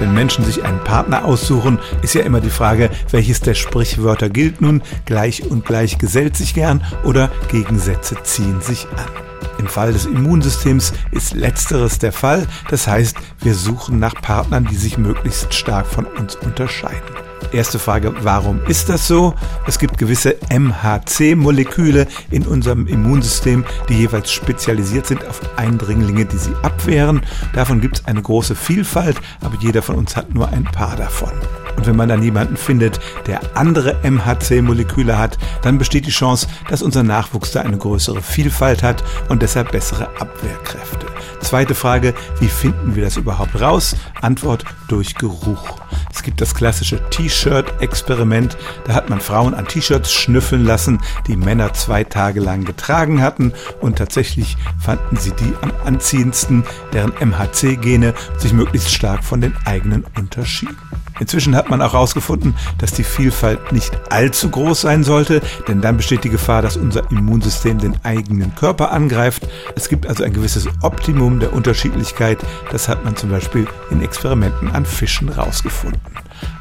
Wenn Menschen sich einen Partner aussuchen, ist ja immer die Frage, welches der Sprichwörter gilt nun, gleich und gleich gesellt sich gern oder Gegensätze ziehen sich an. Im Fall des Immunsystems ist letzteres der Fall, das heißt, wir suchen nach Partnern, die sich möglichst stark von uns unterscheiden. Erste Frage, warum ist das so? Es gibt gewisse MHC-Moleküle in unserem Immunsystem, die jeweils spezialisiert sind auf Eindringlinge, die sie abwehren. Davon gibt es eine große Vielfalt, aber jeder von uns hat nur ein paar davon. Und wenn man dann jemanden findet, der andere MHC-Moleküle hat, dann besteht die Chance, dass unser Nachwuchs da eine größere Vielfalt hat und deshalb bessere Abwehrkräfte. Zweite Frage, wie finden wir das überhaupt raus? Antwort durch Geruch. Gibt das klassische T-Shirt-Experiment. Da hat man Frauen an T-Shirts schnüffeln lassen, die Männer zwei Tage lang getragen hatten und tatsächlich fanden sie die am anziehendsten, deren MHC-Gene sich möglichst stark von den eigenen unterschieden. Inzwischen hat man auch herausgefunden, dass die Vielfalt nicht allzu groß sein sollte, denn dann besteht die Gefahr, dass unser Immunsystem den eigenen Körper angreift. Es gibt also ein gewisses Optimum der Unterschiedlichkeit. Das hat man zum Beispiel in Experimenten an Fischen herausgefunden.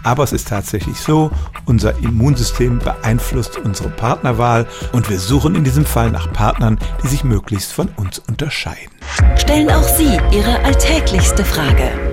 Aber es ist tatsächlich so, unser Immunsystem beeinflusst unsere Partnerwahl und wir suchen in diesem Fall nach Partnern, die sich möglichst von uns unterscheiden. Stellen auch Sie Ihre alltäglichste Frage